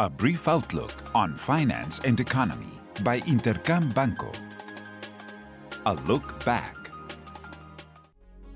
A brief outlook on finance and economy by Intercam Banco. A look back.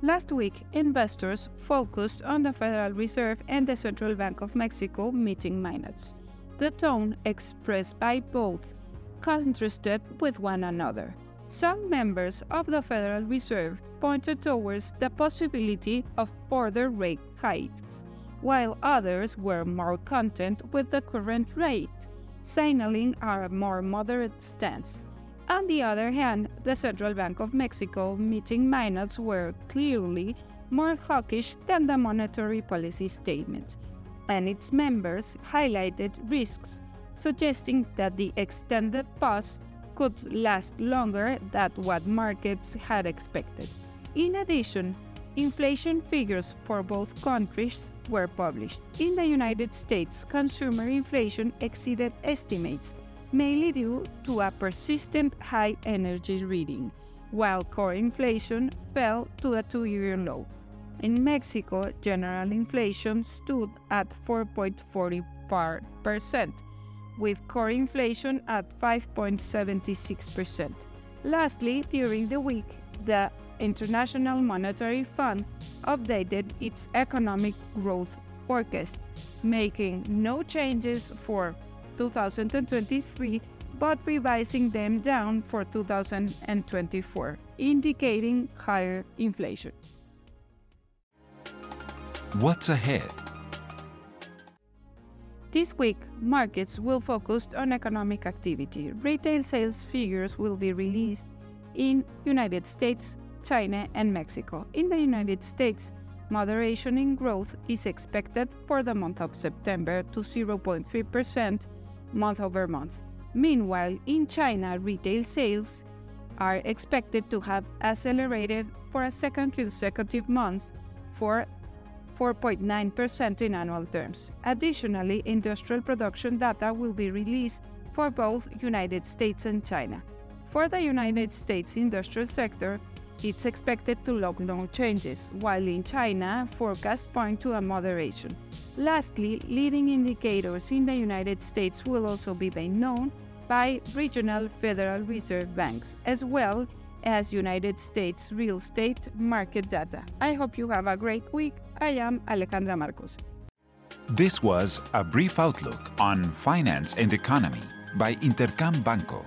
Last week, investors focused on the Federal Reserve and the Central Bank of Mexico meeting minutes. The tone expressed by both contrasted with one another. Some members of the Federal Reserve pointed towards the possibility of further rate hikes, while others were more content with the current rate, signaling a more moderate stance. On the other hand, the Central Bank of Mexico meeting minutes were clearly more hawkish than the monetary policy statements, and its members highlighted risks, suggesting that the extended pause could last longer than what markets had expected. In addition, inflation figures for both countries were published. In the United States, consumer inflation exceeded estimates, mainly due to a persistent high energy reading, while core inflation fell to a two year low. In Mexico, general inflation stood at 4.44%, with core inflation at 5.76%. Lastly, during the week, the International Monetary Fund updated its economic growth forecast, making no changes for 2023 but revising them down for 2024, indicating higher inflation. What's ahead? This week, markets will focus on economic activity. Retail sales figures will be released in United States, China, and Mexico. In the United States, moderation in growth is expected for the month of September to 0.3% month over month. Meanwhile, in China, retail sales are expected to have accelerated for a second consecutive month for 4.9% in annual terms. Additionally, industrial production data will be released for both United States and China. For the United States industrial sector, it's expected to log no changes, while in China, forecasts point to a moderation. Lastly, leading indicators in the United States will also be made known by regional Federal Reserve banks, as well as United States real estate market data. I hope you have a great week. I am Alejandra Marcos. This was a brief outlook on finance and economy by Intercam Banco.